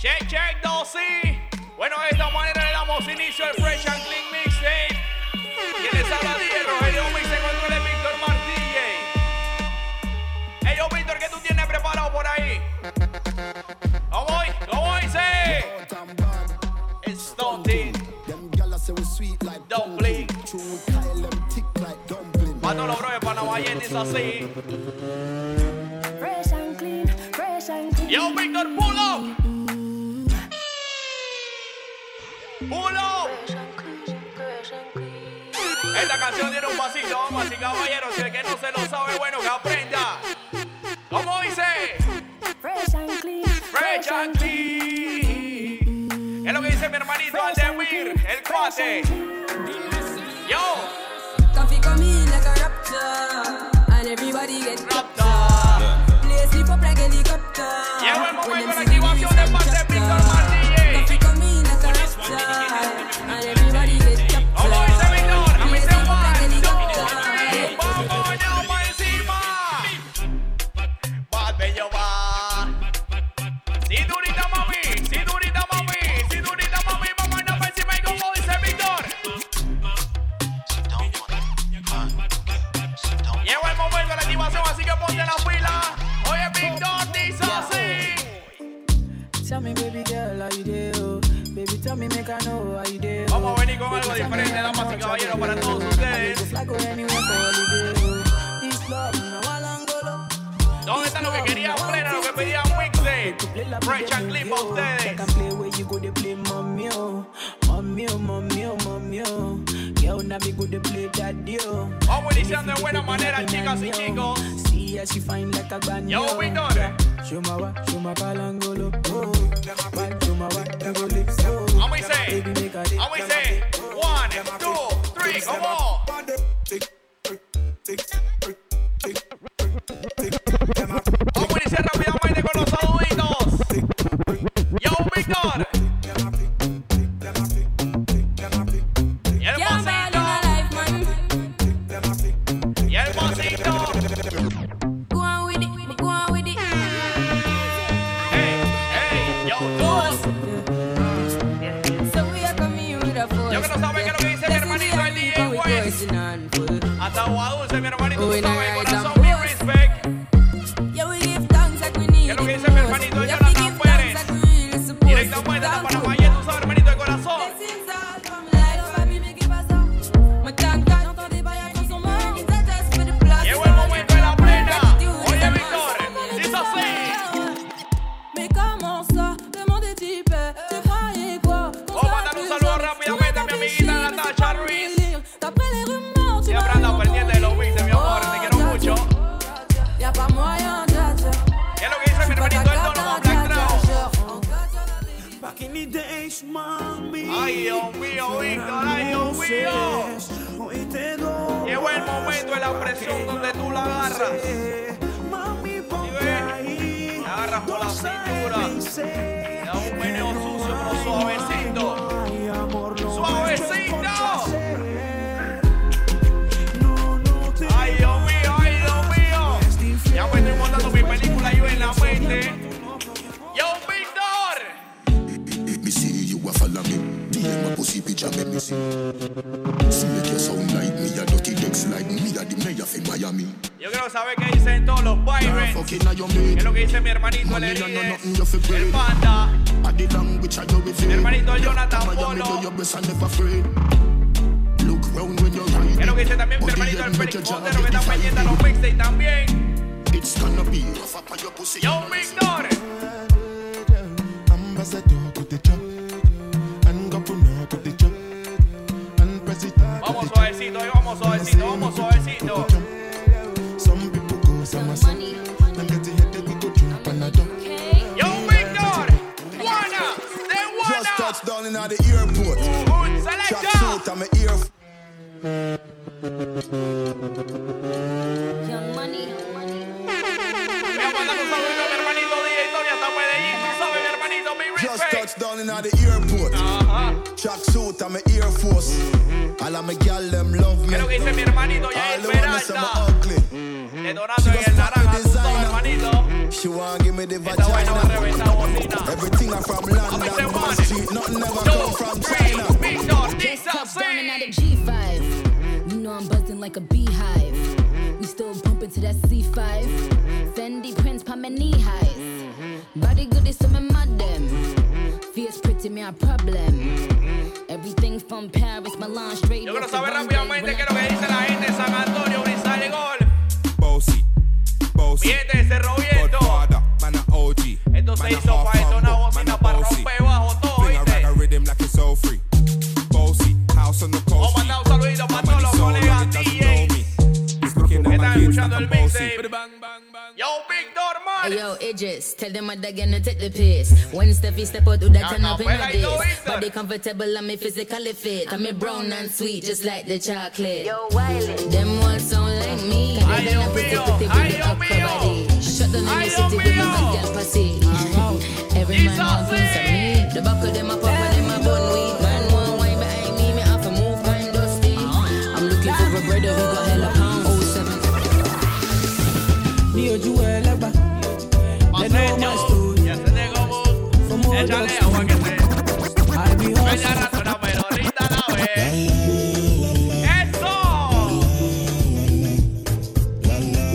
Check, check, dosis. Bueno, de esta manera le damos inicio al Fresh and Clean Mixtape. Quienes habla de Rogelio Mix se controla el Víctor Martínez. Hey, yo, Víctor, ¿qué tú tienes preparado por ahí? ¿Cómo voy? ¿Cómo dice? It's stunting. Dumpling. Pa' todos los brothers panamayentes así. Fresh and clean, fresh and clean. Yo, Víctor, pull up. Up. Esta canción tiene un pasito, vamos y caballeros. Si el que no se lo sabe, bueno, que aprenda. ¿Cómo dice? Fresh and clean, Fresh and clean. Es lo que dice mi hermanito Aldemir, el cuate. Yo, Coffee come in like a raptor, and everybody get rapta. play sleep up like helicopter. Llegó el momento de diferente, damas y caballeros, para todos ustedes. ¿Dónde está lo que querían plena, lo que pedían mixtape? Fresh and para I ustedes. Vamos iniciando de buena manera, chicas y chicos. How she fine like a band, Yo, yo. Víctor. Show my wa, show my palangolo, oh. Why, Show my wa, go lips, oh. Vamos y say, a vamos y say, one, two, three, come on. Vamos a iniciar rápidamente con los saluditos. Yo, Víctor. going around. Mami. Ay, Dios mío, Víctor, ay, Dios mío. Hoy te doy. Llegó el momento de la presión donde tú la agarras. Mami, ponte ahí. Te agarras por la cintura. da un meneo sucio, pero suavecito. My pussy picture make me see. See make you sound like me a dirty legs like me a the mayor of Miami. Yo quiero saber qué dicen todos los pirates. Your ¿Qué es lo que dice mi hermanito el Herides? El panda. A the language I do with Mi hermanito Jonathan Miami Polo. do your best and never afraid. Look round when you're ¿Qué es lo que dice también mi hermanito el Félix your Montero que está pendiente a los mixtapes también? It's gonna be rough up on your pussy. Yo, Víctor. Ambassador in at the airport. Chop suit, I'm an ear. Young money, young money. Just touched down in the airport. Chuck suit, I'm an Air Force. All of my gal, them love me. All the ones that I'm ugly. She got stuck with designer. She wanna give me the vagina. A problem. Everything from Paris, Milan, straight Yo quiero saber rápidamente qué es lo que dice la gente de San Antonio, Brizal de Golf. Bossy, bossy. Mi gente de Cerro Viento. Godfather, man a OG. Esto se hizo half yo, Idris, tell them what they're gonna take the piss. When Steffi step out, do that turn up in capela a y todo diss. eso. Body comfortable, I'm physically fit. I'm a brown and sweet, just like the chocolate. Yo, Wiley. Them ones sound like me. Ay, They gonna Dios pretty, mío. pretty, Ay, pretty Dios up mío. body. Shut down Ay, in the Dios city with my mío. bad girl pussy. Every man Jesus, want piece of me. The back of them a pop and them a bun weed. Man want wine behind me, me have to move kind dusty. I'm looking for a brother who got hella pounds. Oh seven. ní ojú ẹlẹ́gbà. Story. Ya se Échale agua que se. I be Bella hustling. ratona, pero ahorita la ve. ¡Eso!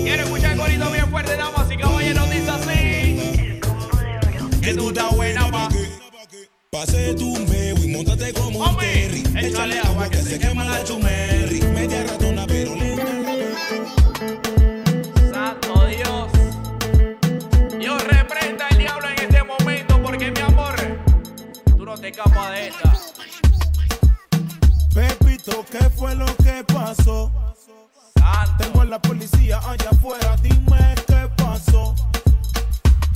Quiero escuchar corito bien fuerte, damas y caballeros, dice así. Que tú estás buena. Pase tu meo y montate como un terry. échale agua que se quema la chumerri. Media ratona, ¿qué fue lo que pasó? Santo. Tengo a la policía allá afuera, dime qué pasó.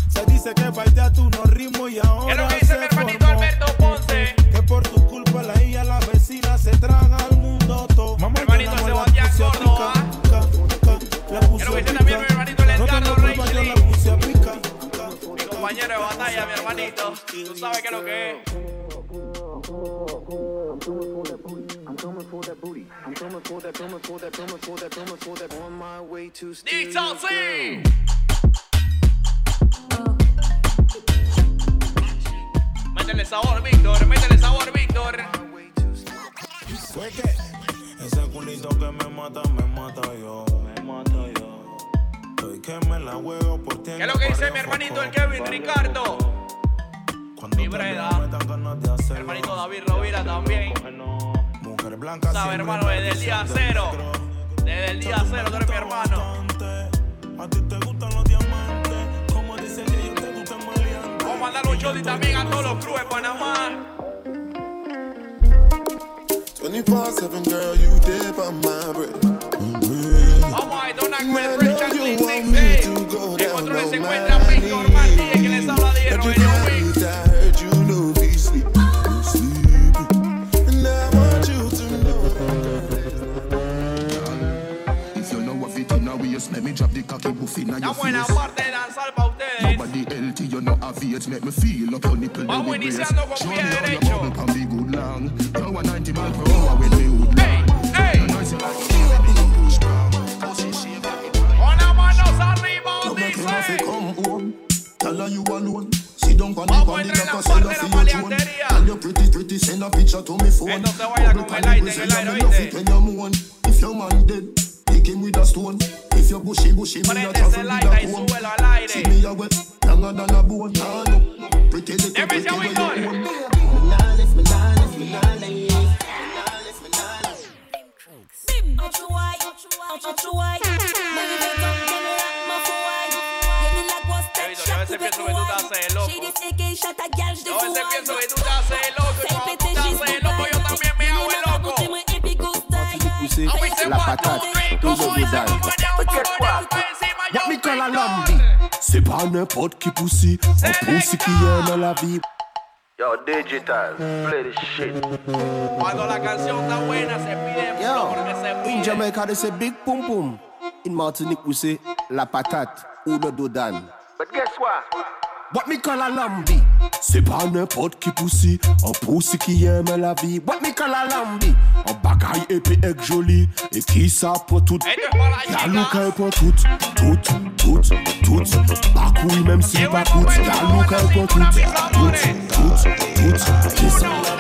Se dice que baila tú no ritmo y ¿Qué es ahora lo que dice mi se hermanito formó. Alberto Ponce? Que por tu culpa la hija, la vecina se traga al mundo todo. Mamá, Hermanito Sebastián puse a Córdoba. pica, ca, ca, la puse Creo que dice también mi hermanito el No Edgardo tengo culpa, yo la puse a pica. Mi compañero de batalla, mi hermanito. Tú sabes qué es lo que es. Dice así. Métele sabor, Víctor. Métele sabor, Víctor. fue que Ese culito que me mata, me mata yo. Me mata yo. Estoy que me la juego por ti. ¿Qué es lo que dice mi hermanito el Kevin Ricardo? Mi Breda. Hermanito David Rovira también. Mujer blanca. Sabe, hermano, desde el día cero. Desde el día cero, tú eres mi hermano. A ti te gustan los diamantes. Como dice que yo te gustan maleantes. Vamos a mandarle un shot también a todos los clubes de Panamá. 24-7 girl, you dip on my bread. Vamos a detonar con el I Fresh know and you and your face. Nobody healthy, you know, have it, make me feel up on the plane. But when this no go Show me how you bubble pan me good long. You are 90 miles per hour with me hood Hey, hey. Una mano arriba, dice. Tell her you alone. Sit down for the body like a sailor for your tone. Tell your pretty, pretty, send a picture to me phone. Entonces vaya con el aire, el aire, oíste. If your man dead lick with a stone. If you're bushy, bushy, me a travel with a wet, longer than a bone. Nah, no. Pretty little, pretty little. Me nah me nah left, me Ñao, está encima, yo What me call a Víctor. lambi? C'est pas n'importe qui poussi, un poussi qui aime la vie. Yo, digital, play this shit. Cuando la canción está buena, se pide Yo, in. Jamaica they say big pum pum. In Martinique we say la patate ou le dodan. But guess what? What me call a lambi? Se pa nepot ki pousi, an pousi ki yeme la vi. What me call a lambi? An bagay epi ek joli, e ki sa pou tout. Yalou ka e pou tout, tout, tout, tout. Bakou yi menm si bakout, yalou ka e pou tout, tout, tout, tout. Ki sa.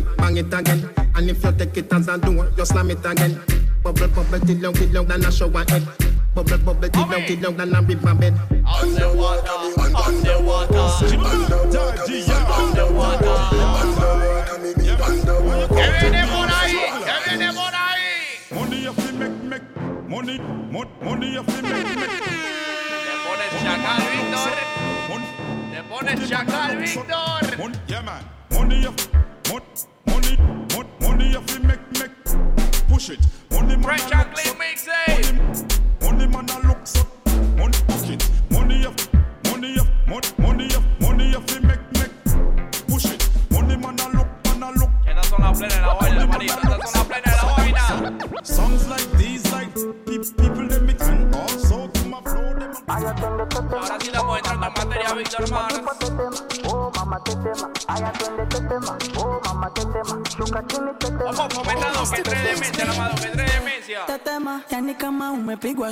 It, bang it again. And if you take it as a door, you slam it again. Bubble, bubble, till down, till down, than a shower head. Bubble, bubble, till down, till down, than a river bed. Underwater, underwater, underwater. ¿Qué viene por ahí? ¿Qué viene por ahí? Money you fi make, make. Money, mon- money you fi make, make. Te pones chacal, Víctor. Mon- Te pones chacal, Víctor. Mon- yeah, man. Money you, mon- money, mon- money you fi make, make. Push it. Money man Fresh a and clean so- mixtape. Money man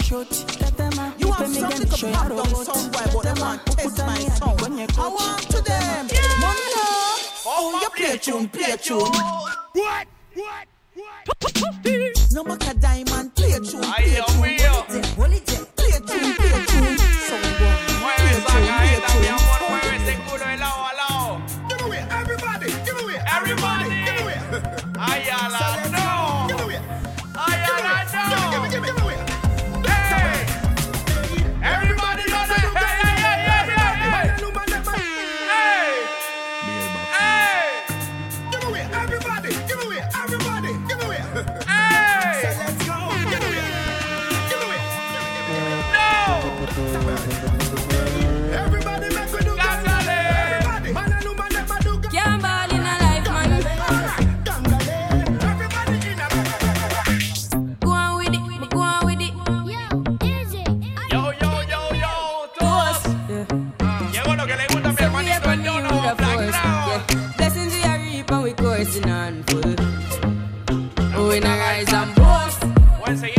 approach. You have something to pop down somewhere, but them want test my song. I want to them. Money. Oh, you play tune, play tune. We not rise and boast. A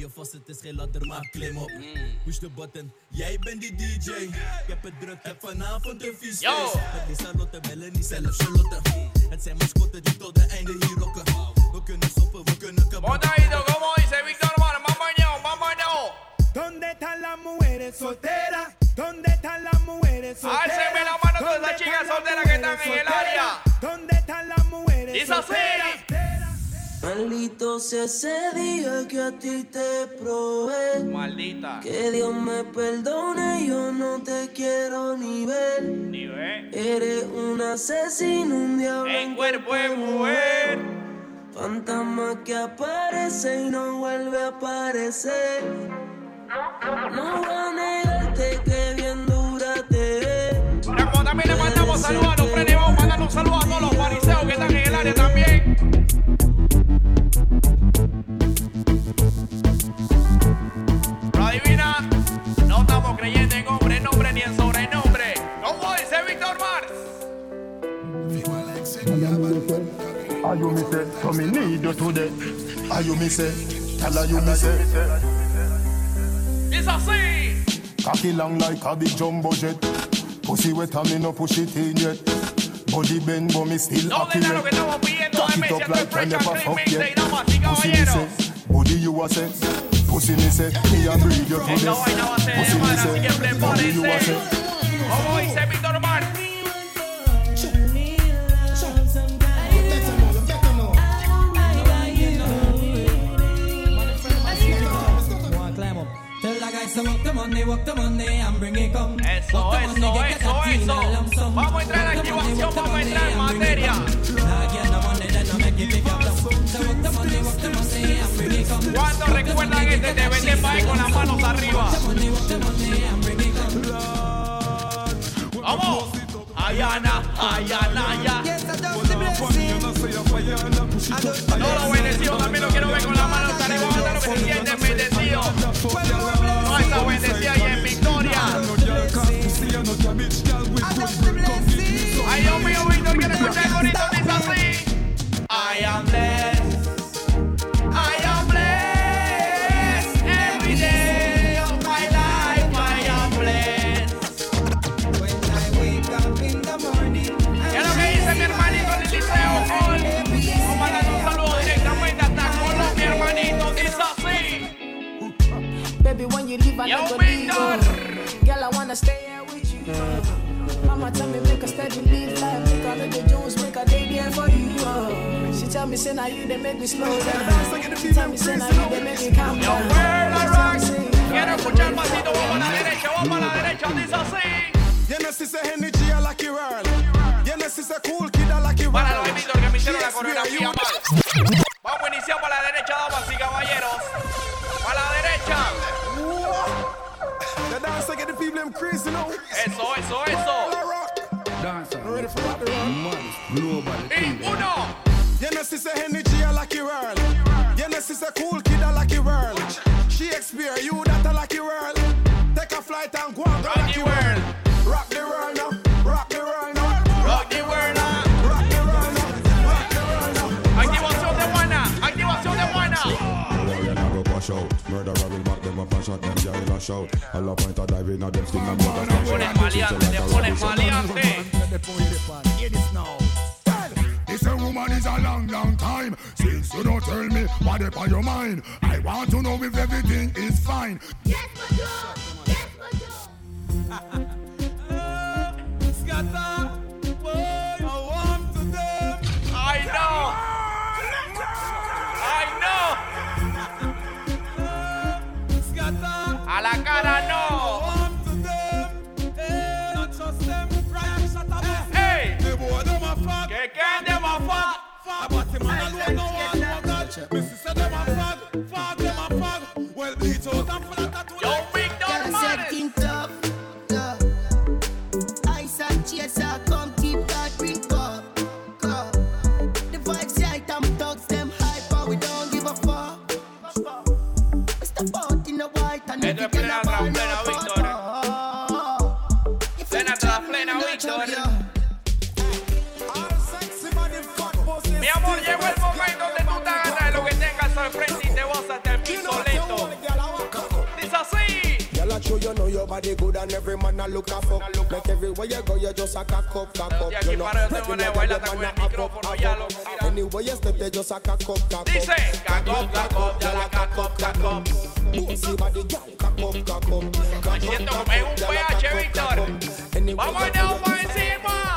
je vast, het is geen ladder, maar klim op. Push de button, jij bent die DJ. Ik heb het druk, heb vanavond een vies feest. Met die Charlotte bellen, niet zelf Charlotte. Het zijn mascotten die tot de einde hier rocken. We kunnen stoppen, we kunnen como dice Víctor Mar, vámonos, vámonos. ¿Dónde están las mujeres solteras? ¿Dónde están las mujeres solteras? Álceme la mano todas ¿Dónde esas chicas las solteras que están en el área. solteras? ¿Dónde están las mujeres Dice así. Maldito sea ese día que a ti te probé. Maldita. Que Dios me perdone, yo no te quiero ni ver. Ni ve. Eres un asesino, un diablo. En cuerpo de mujer. Fantasma que aparece y no vuelve a aparecer. No voy a you me say, so me need you today. Are you me say, tell her you me say. Dice así. Cocky long like a big jumbo jet. Pussy wet and me no push it in yet. Body bend, but me still No happy. le da lo que estamos pidiendo Cock it up like I never fuck yet. Pussy me say, body you a say. Pussy me say, me a breed you for Esta this. vaina va a ser de Pussy me madre, así que say, body you a say. Money, work the money and bring it come. Eso, Work the money, eso, get eso, eso. Vamos a entrar en activación, vamos a entrar en materia. ¿Cuántos recuerdan este de vender país con las manos arriba? Vamos. Ayana, Ayana, ya. Todos los bendecidos también lo quiero ver con las manos arriba. Vamos a lo que se sienten bendecidos. Make a steady live life, make a little Jones, make a day there for you. uh. She tell me say now you they make me slow down. She tell me say now you they make me calm down. Say, Quiero escuchar pasito. Vamos a la derecha, vamos a la derecha. Dice así. I like you world. You know, sister Cool Kid, I like you Para los Víctor que me hicieron la coreografía mal. Vamos a iniciar para la derecha, damas y caballeros. Para la derecha. The dance, I get the people them crazy, know. Eso, eso, eso. You know, sister Henry G, I like you world. You know, sister Cool Kid, I like you world. Shakespeare, you that I like you world. Take a flight and go and go like you world. Rock the world now. Rock the world now. Rock the world now. Rock the world now. Rock the world now. Activación de buena. Activación de buena. Warrior now go push out. Murderer will back them up and shot them jail and shout. All the point of diving at them still not mother Te pones maleante, te pones maleante. This a woman is a long, long time since you don't tell me what up on your mind. I want to know if everything is fine. I body good and every man a look a fuck. Like everywhere you go, you just a cock up, cock up. You know, like con man a up, up. Anywhere you step, you just a cock up, cock up. Dice, cock up, cock up, ya la cock up, cock up. Pussy body, girl, cock up, cock up. Me siento como en un PH, Víctor. Vamos a dar encima. Ey.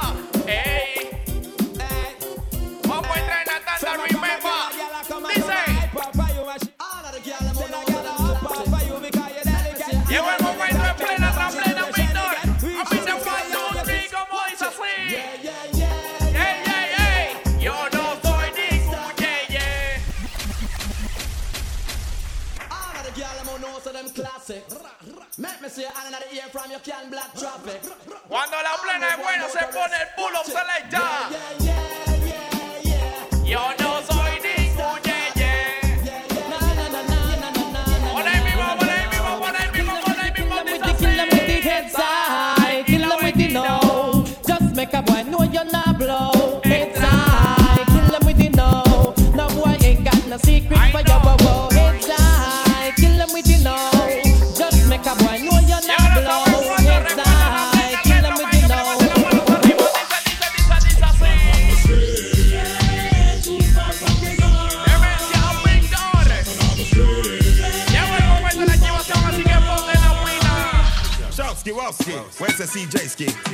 don't know, so them classic. Make me see another ear from your can black traffic. Cuando la plena es buena, se pone el pull-up selector. Yeah, yeah, yeah, yeah, yeah. Yo no soy.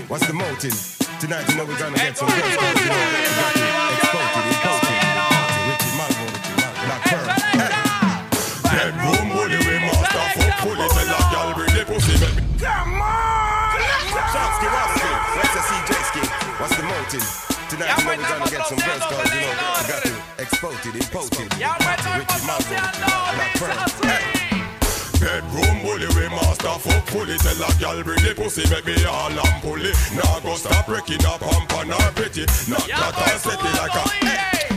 What's the motive? Tonight you know we're gonna get some fully Tell a girl bring the pussy make me all and pulley. Nah go stop breaking up pump on her pretty. Knock that or set it like a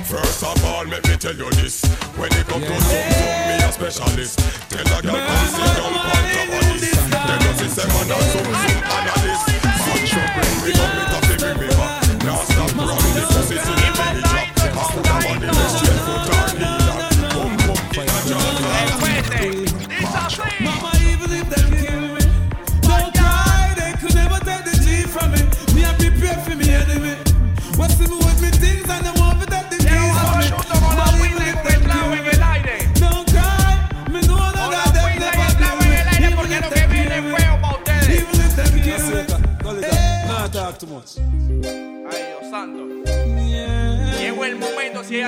First of all make me tell you this. When it come to zoom zoom me a specialist. Tell a girl come sit down on top of this. Then you see say man a zoom zoom analyst. Man show bring me come it up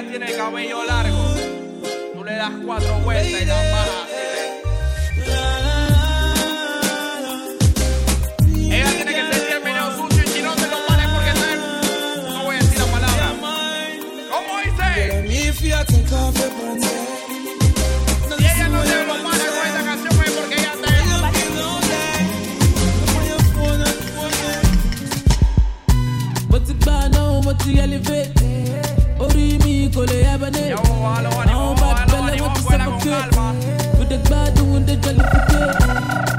tiene el cabello largo, tú le das cuatro vueltas y la bajas así. Ella tiene que sentir y si no te lo porque No voy a decir la palabra. ¿Cómo dice? Si ella no se lo canción es porque ella está elevate. kole yabane Aon bat bele wan tu sa fakte Wadek badou wadek bele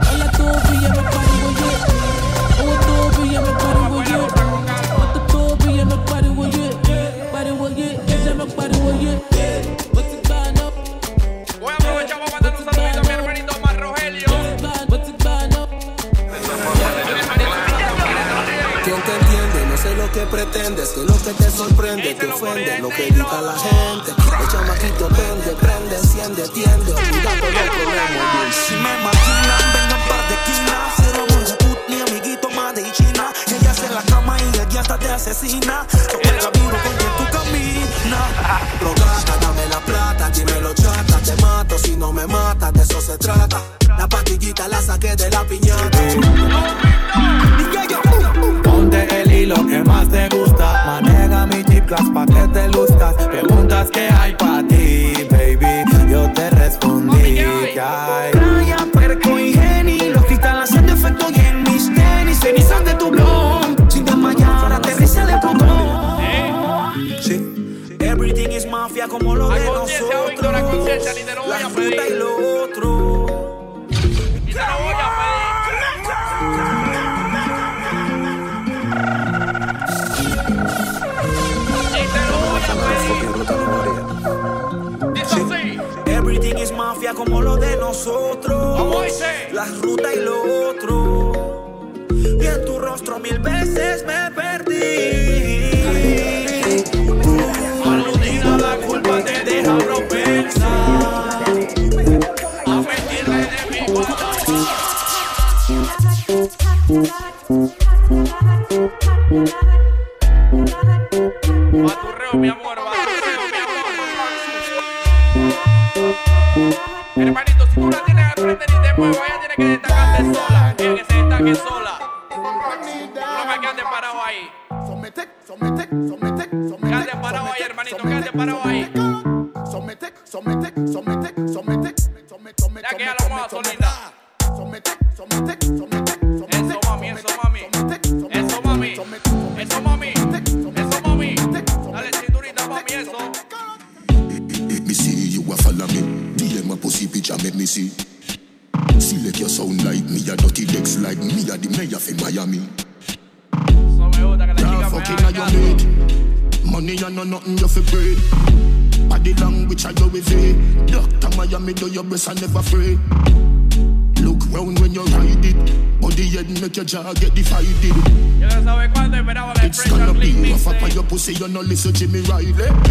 pretendes, que lo que te sorprende te ofende, lo que diga la gente. El chamaquito vende, prende, enciende, tiende, olvidando los problemas. Si me maquinan, vengan par de quinas. Cero amor de put, mi amiguito más de China. Ella hace la cama y ella hasta te asesina. So juega duro con quien tú caminas. Rogata, dame la plata, dímelo chata, te mato si no me matas, de eso se trata. La pastillita la saqué de la piñata. soul. Parado ahí, hermanito, quédate parado ahí. Listen Jimmy Riley.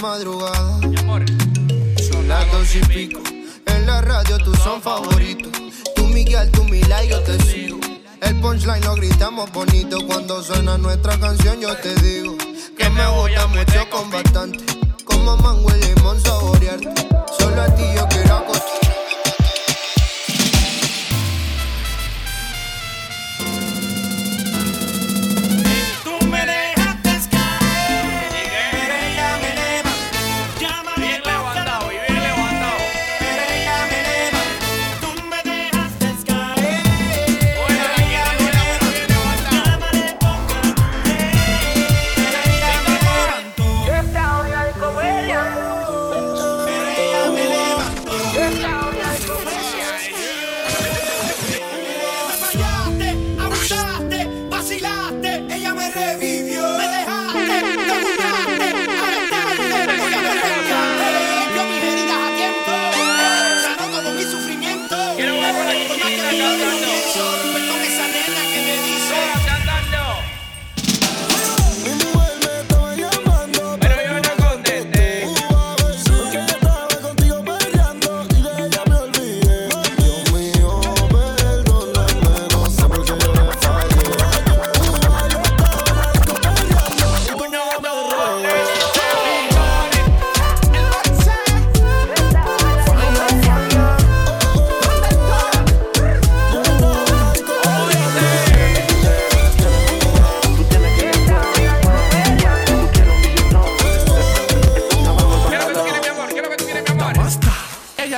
madrugada. Son las dos y pico. En la radio tú son favoritos. Tú Miguel, tú Mila y yo te sigo. El punchline lo gritamos bonito. Cuando suena nuestra canción, yo te digo que me gusta mucho con bastante. Como mango y limón saborearte. Solo a ti yo que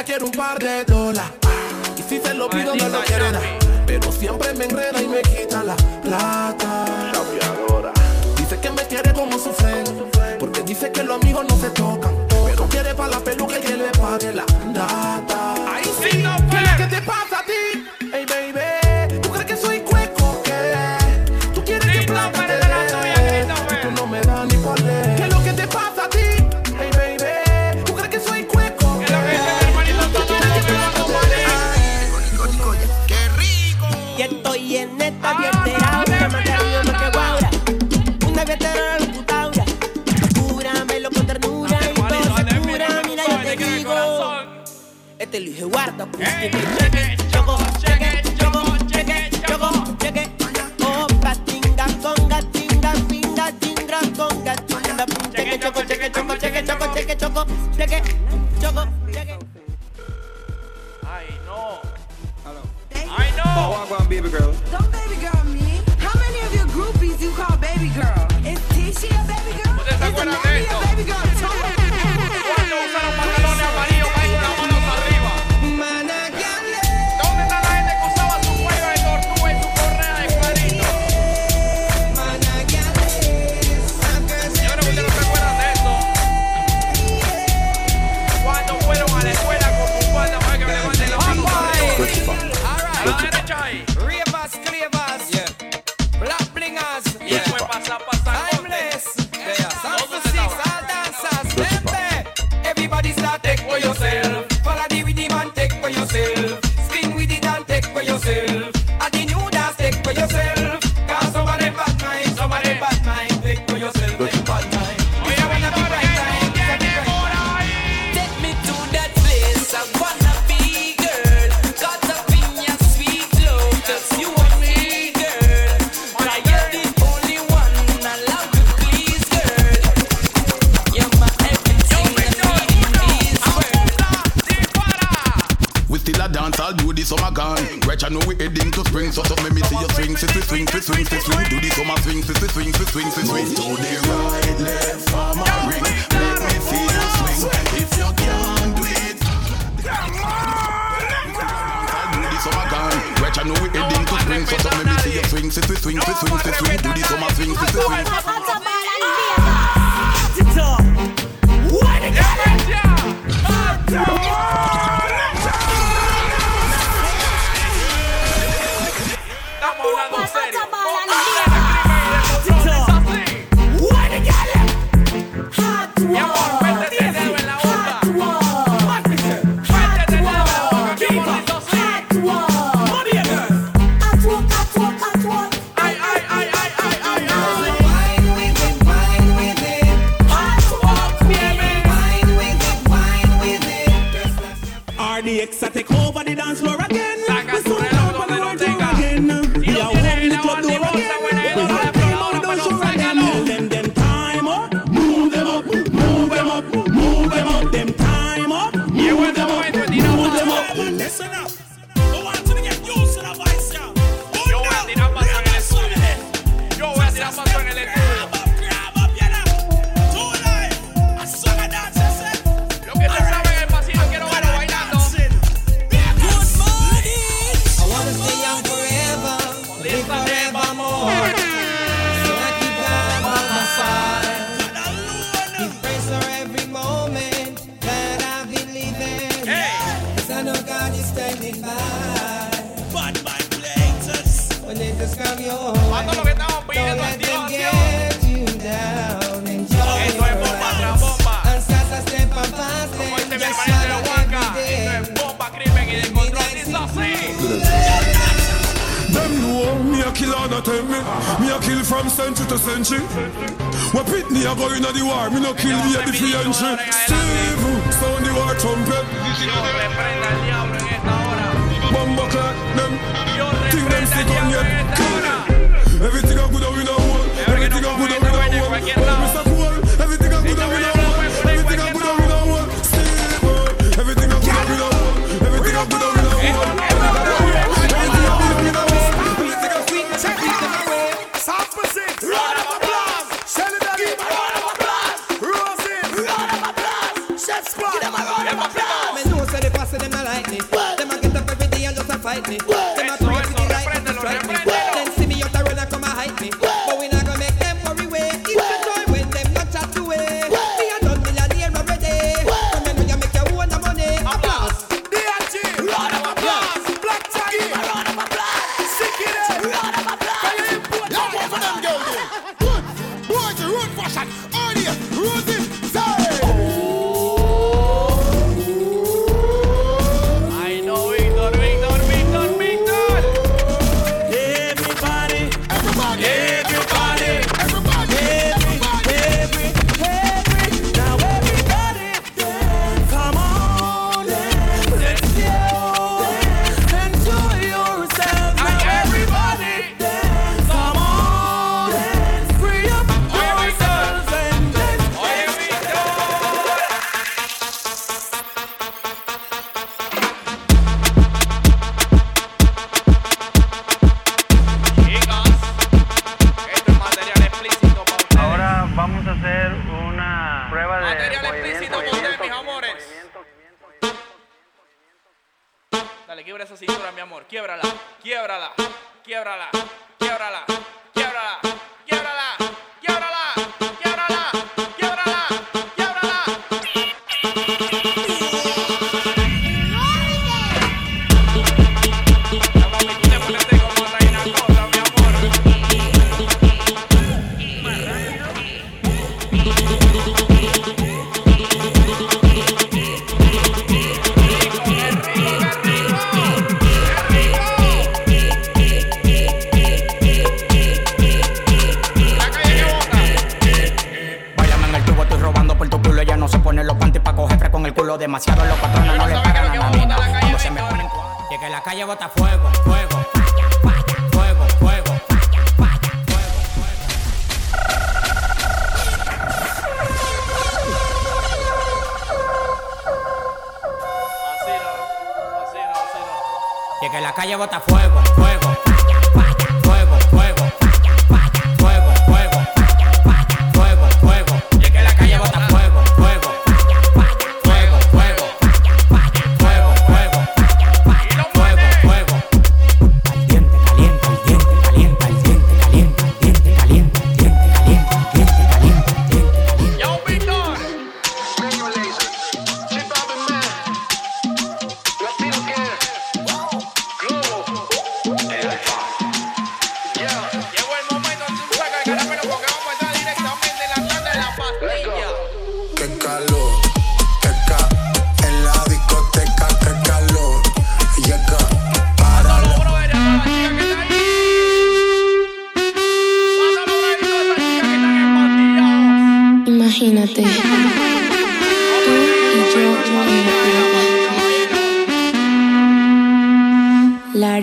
Quiero un par de dólares. Y si se lo pido, no lo quiere dar. Pero siempre me enreda y me quita la plata. Dice que me quiere como su friend. Porque dice que los amigos no se tocan. Pero quiere para la peluca y que le pague la data. está bien. Una que guaura. Una putaura. Cúramelo con ternura y todo se. Mira, yo te digo. Este lo guarda, cheque, choco, cheque, choco, cheque, choco, cheque. Choco, cheque, choco, cheque. Ay, no. I Yes, squad. Give them a run, round of applause. Me know say the posse them not like me. Them a get up every day and just a fight me. What?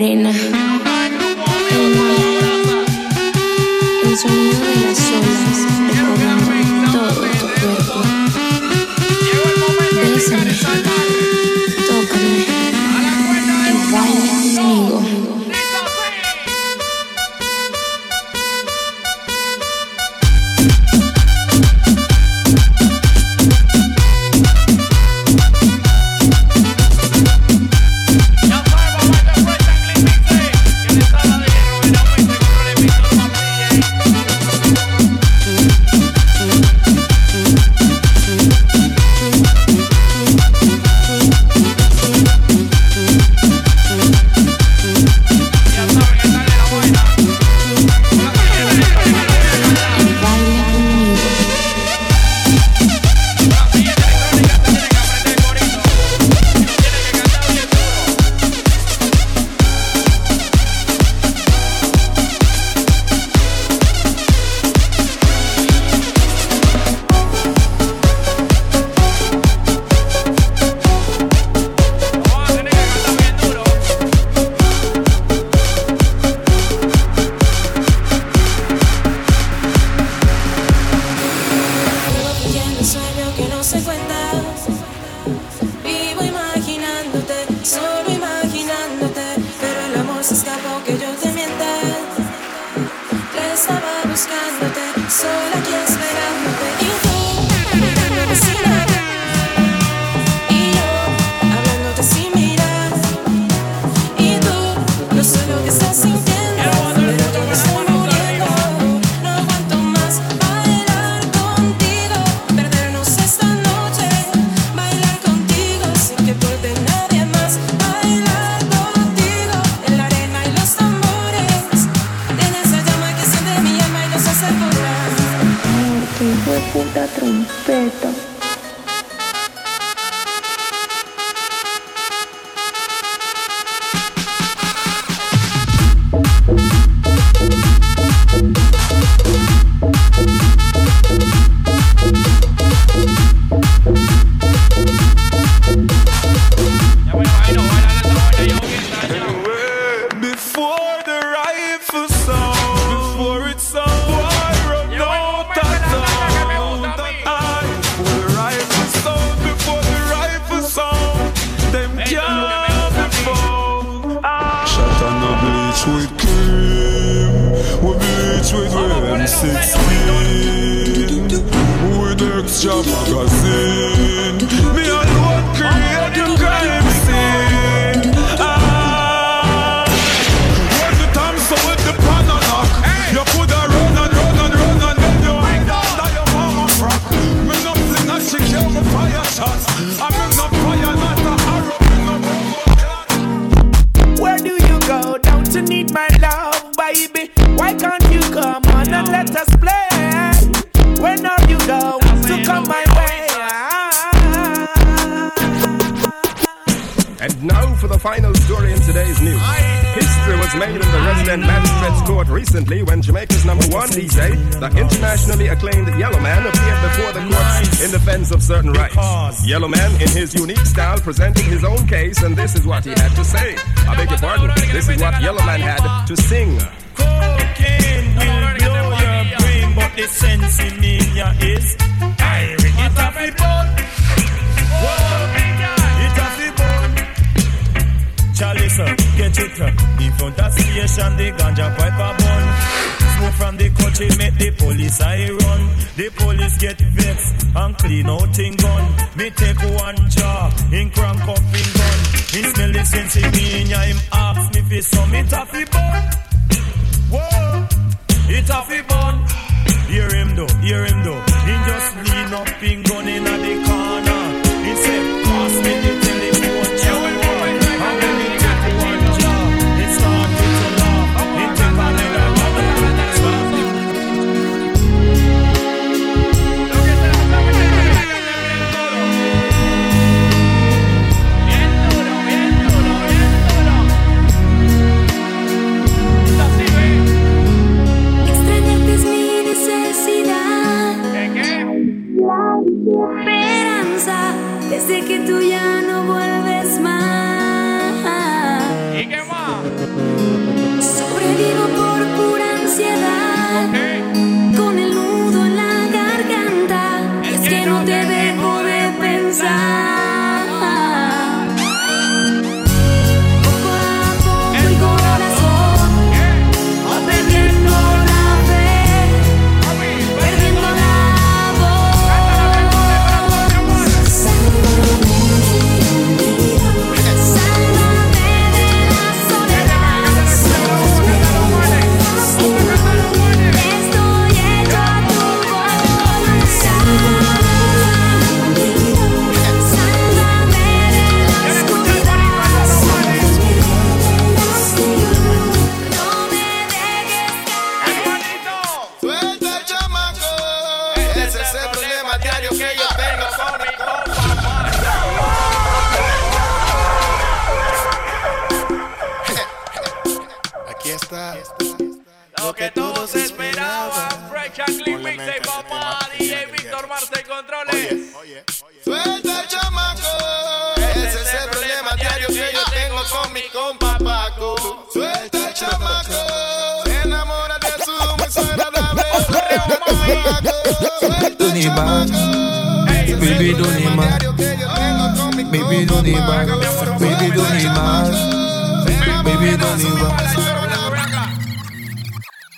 Macarena. could I guess later, but you court recently when Jamaica's number one DJ, the internationally acclaimed Yellow Man, appeared before the court in defense of certain rights. Yellow Man, in his unique style, presented his own case, and this is what he had to say. I beg your pardon, this is what Yellow Man had to sing. Cocaine will blow your brain But the sense in me is I it a fi bun Whoa, Charlie sir, get it In front of station the ganja pipe a bun. Smoke from the country make the police I run. The police get vexed and clean out in gun. Me take one jaw in crank up in gun. Me smell the sense in me ya him ask me fi some. It a fi bun. Whoa, it a fi bun. Hear him though, hear him though. He just lean up in gun in a the esperanza desde que tú ya no Baby, don't need back. Baby, don't need back. Baby, don't need back. Baby, don't need back.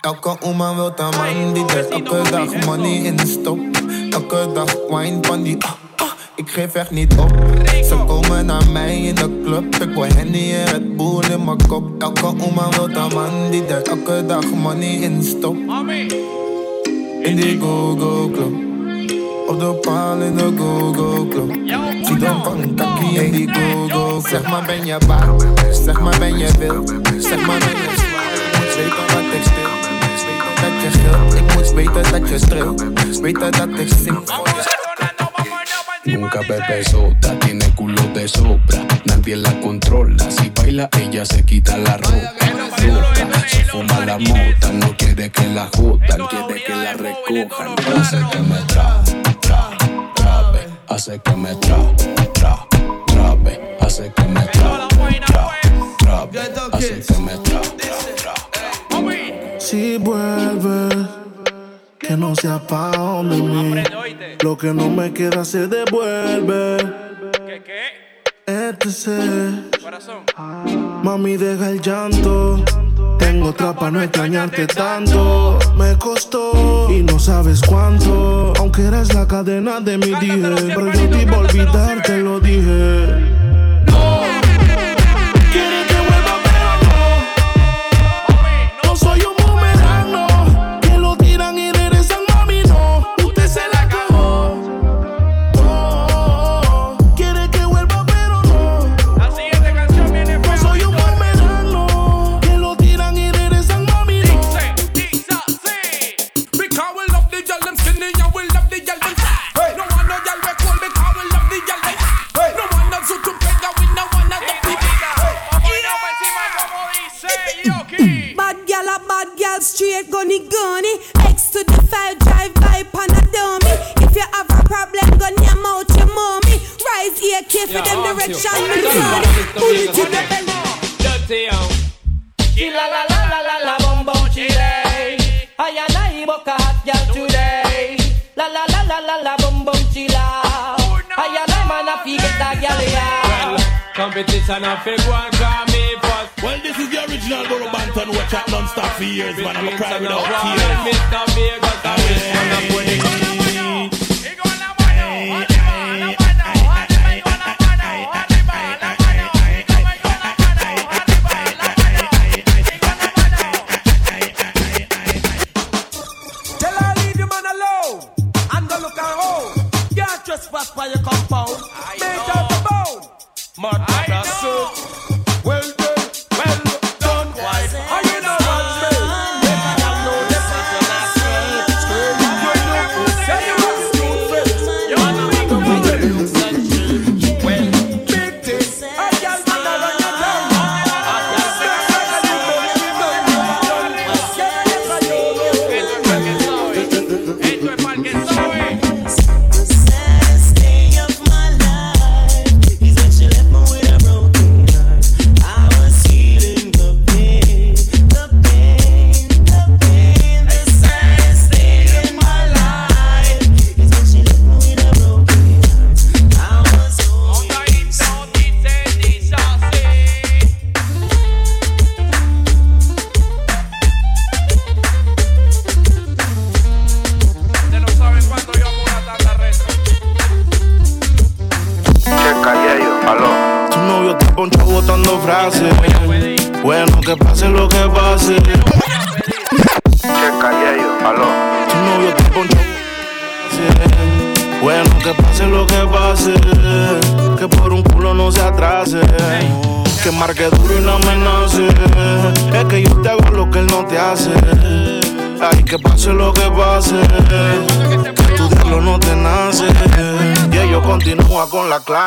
Elke oma wil een man die er elke dag money in stopt. Elke dag wine van die ah, ah, ik geef echt niet op. Ze komen naar mij in de club, ik wil Henny en Red Bull in mijn kop. Elke oma wil een man die er elke dag money in stopt. In die go-go club. Op de paal in de go-go club. Zie dan van takkie in die go-go club. Zeg maar ben je bang, zeg maar ben je wild. Zeg maar ben je zwaar, moet weten wat ik speel. Dat je gilt, ik moet weten dat je streelt. Weten dat ik zing voor je. Nunca bebe soda, tiene culo de sobra, nadie la controla. Si baila, ella se quita la ropa. Loca, se fuma la mota, no quiere que la jodan, quiere que la recojan. Hace que me tra, tra, trabe, hace que me tra, tra, trabe, hace que me tra, tra, trabe, hace que me tra, tra, tra. Si vuelve, que no sea pa' mí. Lo que no me queda se devuelve. Mami, deja el llanto. Tengo otra pa' no extrañarte tanto. Me costó y no sabes cuánto. Aunque eres la cadena de mi día. Pero yo te iba a olvidar, te lo dije. For years, man. I'm a cry without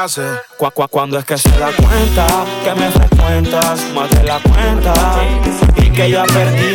hace. Cuando es que se da cuenta que me frecuentas más de la cuenta y que ya perdí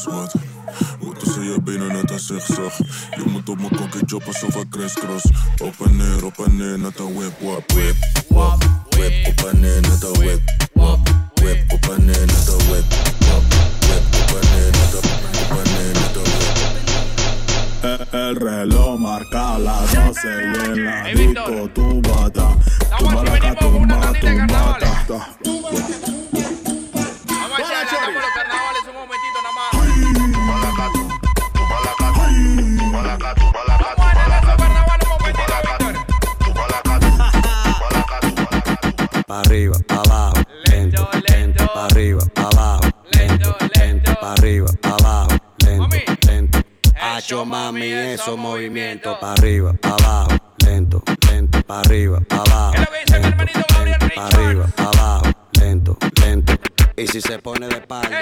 اسود وتسيا بيننا تسخسخ يموتوا مكوكي جو باسوفا كريس كروس اوبني روبني نتا ويب واب ويب واب ويب اوبني نتا ويب واب ويب اوبني نتا ويب واب ويب اوبني نتا اوبني نتا ويب El reloj marca las 12 y en la disco tu bata, tu baraca, tu bata, tu bata. arriba, abajo, lento, lento, pa' arriba, pa' abajo, lento, lento, pa' arriba, pa' abajo, lento, lento. Hacho mami esos movimientos, pa' arriba, pa' abajo, lento, lento, pa' arriba, pa' abajo. Es lo arriba, abajo, lento, lento. Y si se pone de espalda,